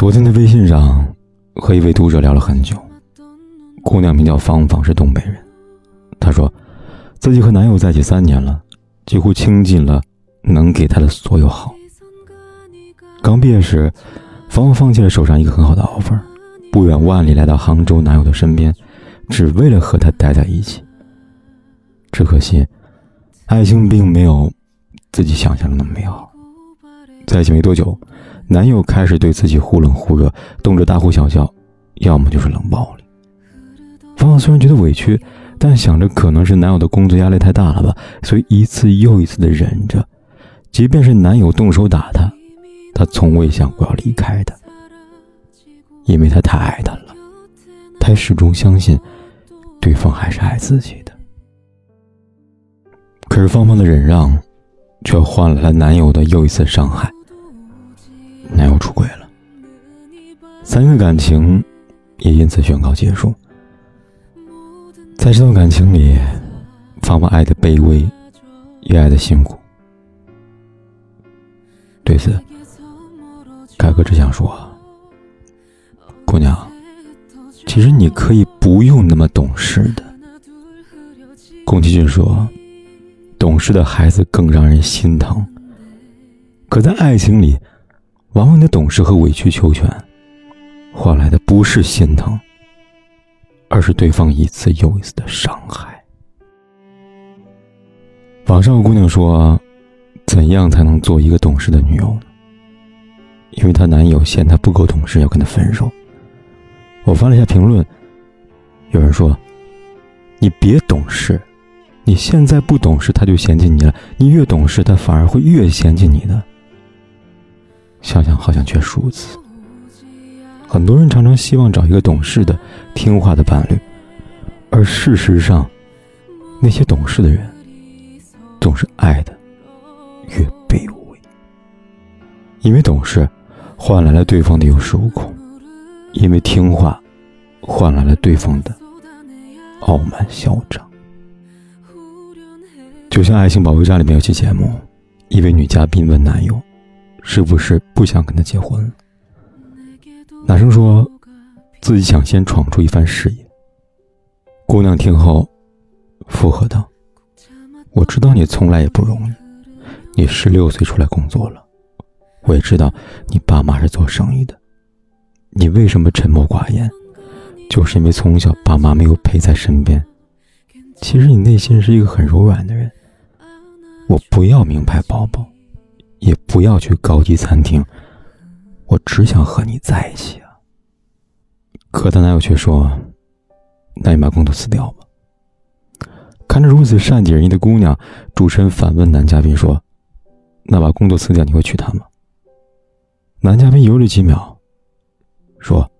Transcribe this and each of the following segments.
昨天的微信上，和一位读者聊了很久。姑娘名叫芳芳，是东北人。她说，自己和男友在一起三年了，几乎倾尽了能给她的所有好。刚毕业时，芳芳放弃了手上一个很好的 offer，不远万里来到杭州男友的身边，只为了和他待在一起。只可惜，爱情并没有自己想象的那么美好。在一起没多久。男友开始对自己忽冷忽热，动辄大呼小叫，要么就是冷暴力。芳芳虽然觉得委屈，但想着可能是男友的工作压力太大了吧，所以一次又一次的忍着。即便是男友动手打她，她从未想过要离开他，因为她太爱他了。她始终相信，对方还是爱自己的。可是芳芳的忍让，却换来了男友的又一次伤害。男友出轨了，三年的感情也因此宣告结束。在这段感情里，芳芳爱的卑微，也爱的辛苦。对此，凯哥只想说：姑娘，其实你可以不用那么懂事的。宫崎骏说：“懂事的孩子更让人心疼。”可在爱情里，往往你的懂事和委曲求全，换来的不是心疼，而是对方一次又一次的伤害。网上有姑娘说：“怎样才能做一个懂事的女友呢？”因为她男友嫌她不够懂事，要跟她分手。我翻了一下评论，有人说：“你别懂事，你现在不懂事，他就嫌弃你了；你越懂事，他反而会越嫌弃你的。”想想好像缺数字。很多人常常希望找一个懂事的、听话的伴侣，而事实上，那些懂事的人，总是爱的越卑微。因为懂事，换来了对方的有恃无恐；因为听话，换来了对方的傲慢嚣张。就像《爱情保卫战》里面有期节目，一位女嘉宾问男友。是不是不想跟他结婚？男生说，自己想先闯出一番事业。姑娘听后，附和道：“我知道你从来也不容易，你十六岁出来工作了，我也知道你爸妈是做生意的。你为什么沉默寡言？就是因为从小爸妈没有陪在身边。其实你内心是一个很柔软的人。我不要名牌包包。”也不要去高级餐厅，我只想和你在一起啊。可她男友却说：“那你把工作辞掉吧。”看着如此善解人意的姑娘，主持人反问男嘉宾说：“那把工作辞掉，你会娶她吗？”男嘉宾犹豫几秒，说：“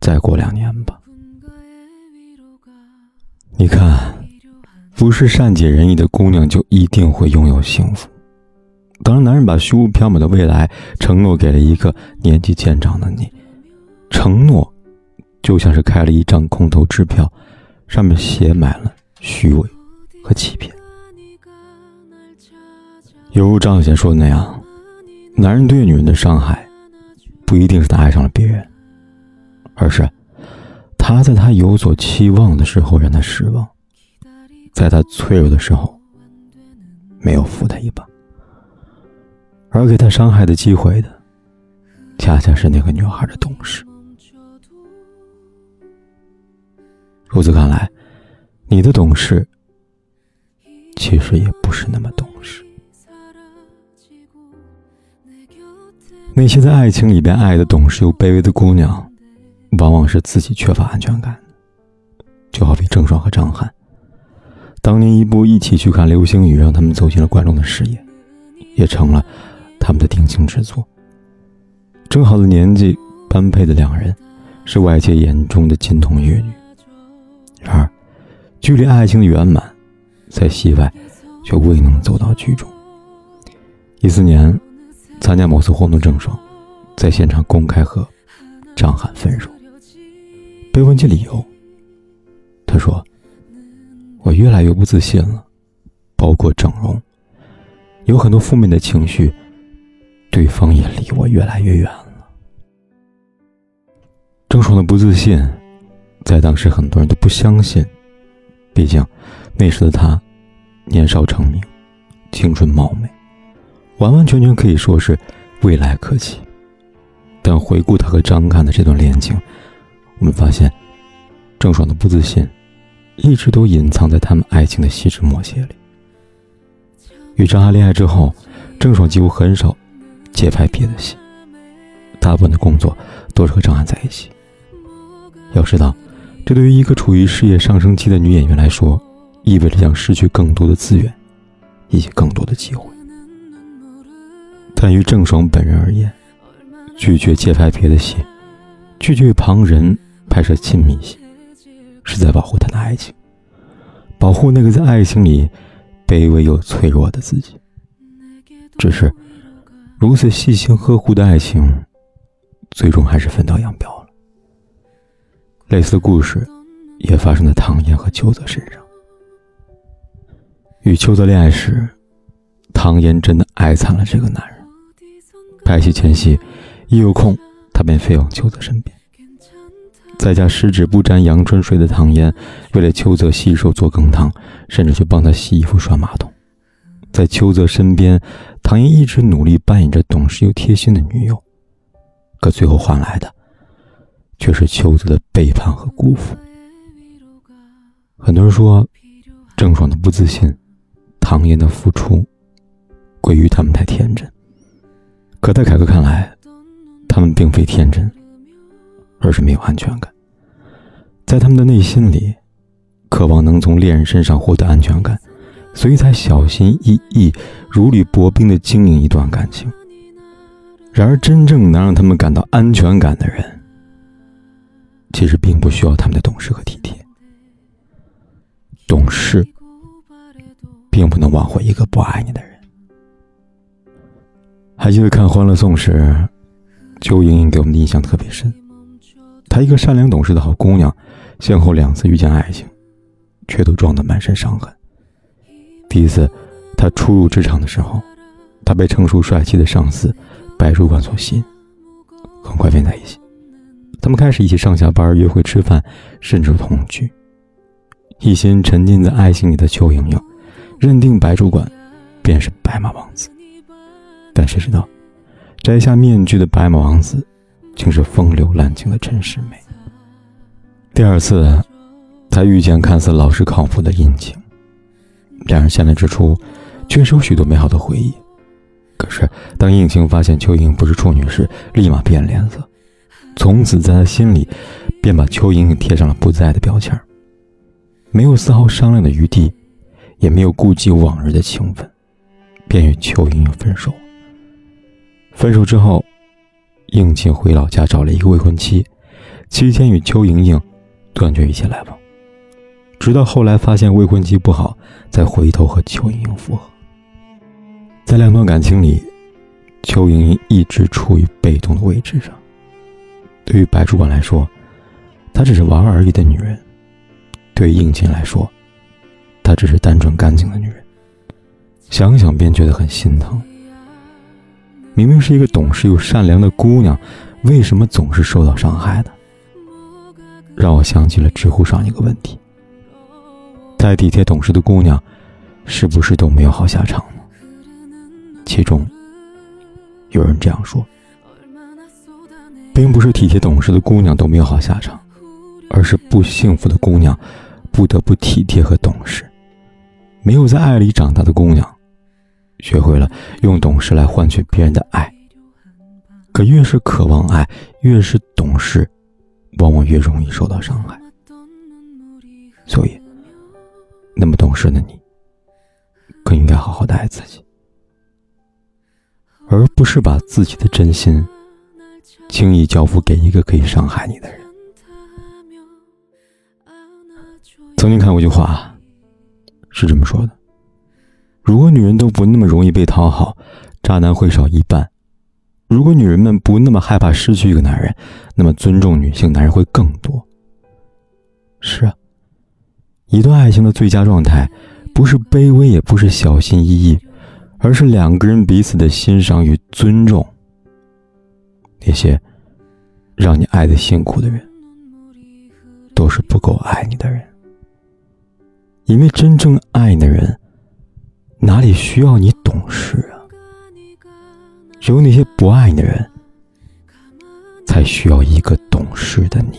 再过两年吧。”你看，不是善解人意的姑娘就一定会拥有幸福。当男人把虚无缥缈的未来承诺给了一个年纪渐长的你，承诺就像是开了一张空头支票，上面写满了虚伪和欺骗。犹如张小娴说的那样，男人对女人的伤害，不一定是他爱上了别人，而是他在他有所期望的时候让他失望，在他脆弱的时候没有扶他一把。而给他伤害的机会的，恰恰是那个女孩的懂事。如此看来，你的懂事其实也不是那么懂事。那些在爱情里边爱的懂事又卑微的姑娘，往往是自己缺乏安全感。就好比郑爽和张翰，当年一部《一起去看流星雨》，让他们走进了观众的视野，也成了。他们的定情之作，正好的年纪般配的两人，是外界眼中的金童玉女。然而，距离爱情的圆满，在戏外却未能走到剧中。一四年，参加某次活动，郑爽在现场公开和张翰分手。被问及理由，他说：“我越来越不自信了，包括整容，有很多负面的情绪，对方也离我越来越远了。”郑爽的不自信，在当时很多人都不相信，毕竟那时的她年少成名，青春貌美。完完全全可以说是未来可期，但回顾她和张翰的这段恋情，我们发现郑爽的不自信一直都隐藏在他们爱情的细枝末节里。与张翰恋爱之后，郑爽几乎很少接拍别的戏，大部分的工作都是和张翰在一起。要知道，这对于一个处于事业上升期的女演员来说，意味着将失去更多的资源以及更多的机会。但于郑爽本人而言，拒绝接拍别的戏，拒绝旁人拍摄亲密戏，是在保护她的爱情，保护那个在爱情里卑微又脆弱的自己。只是，如此细心呵护的爱情，最终还是分道扬镳了。类似的故事，也发生在唐嫣和邱泽身上。与邱泽恋爱时，唐嫣真的爱惨了这个男人。拍戏前夕，一有空，他便飞往邱泽身边。在家十指不沾阳春水的唐嫣，为了邱泽洗手做羹汤，甚至去帮他洗衣服、刷马桶。在邱泽身边，唐嫣一直努力扮演着懂事又贴心的女友，可最后换来的，却是邱泽的背叛和辜负。很多人说，郑爽的不自信，唐嫣的付出，归于他们太天真。可在凯哥看来，他们并非天真，而是没有安全感。在他们的内心里，渴望能从恋人身上获得安全感，所以才小心翼翼、如履薄冰的经营一段感情。然而，真正能让他们感到安全感的人，其实并不需要他们的懂事和体贴。懂事，并不能挽回一个不爱你的人。还记得看《欢乐颂》时，邱莹莹给我们的印象特别深。她一个善良懂事的好姑娘，先后两次遇见爱情，却都撞得满身伤痕。第一次，他初入职场的时候，他被成熟帅气的上司白主管所吸引，很快便在一起。他们开始一起上下班、约会、吃饭，甚至同居。一心沉浸在爱情里的邱莹莹，认定白主管便是白马王子。但谁知道，摘下面具的白马王子，竟是风流滥情的陈世美。第二次，他遇见看似老实靠谱的殷晴，两人相恋之初，确实有许多美好的回忆。可是，当应晴发现邱莹莹不是处女时，立马变脸色，从此在他心里，便把邱莹莹贴上了不在的标签没有丝毫商量的余地，也没有顾及往日的情分，便与邱莹莹分手。分手之后，应勤回老家找了一个未婚妻，期间与邱莹莹断绝一切来往，直到后来发现未婚妻不好，再回头和邱莹莹复合。在两段感情里，邱莹莹一直处于被动的位置上。对于白主管来说，她只是玩玩而已的女人；对于应勤来说，她只是单纯干净的女人。想想便觉得很心疼。明明是一个懂事又善良的姑娘，为什么总是受到伤害呢？让我想起了知乎上一个问题：再体贴懂事的姑娘，是不是都没有好下场呢？其中有人这样说，并不是体贴懂事的姑娘都没有好下场，而是不幸福的姑娘不得不体贴和懂事。没有在爱里长大的姑娘。学会了用懂事来换取别人的爱，可越是渴望爱，越是懂事，往往越容易受到伤害。所以，那么懂事的你，更应该好好的爱自己，而不是把自己的真心轻易交付给一个可以伤害你的人。曾经看过一句话，是这么说的：如果女人都不那么容易被讨好，渣男会少一半；如果女人们不那么害怕失去一个男人，那么尊重女性男人会更多。是啊，一段爱情的最佳状态，不是卑微，也不是小心翼翼，而是两个人彼此的欣赏与尊重。那些让你爱的辛苦的人，都是不够爱你的人。因为真正爱你的人，哪里需要你懂事啊？只有那些不爱你的人，才需要一个懂事的你。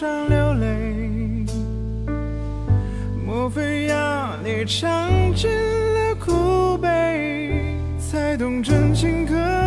上流泪。莫非要你尝尽了苦悲，才懂真情可？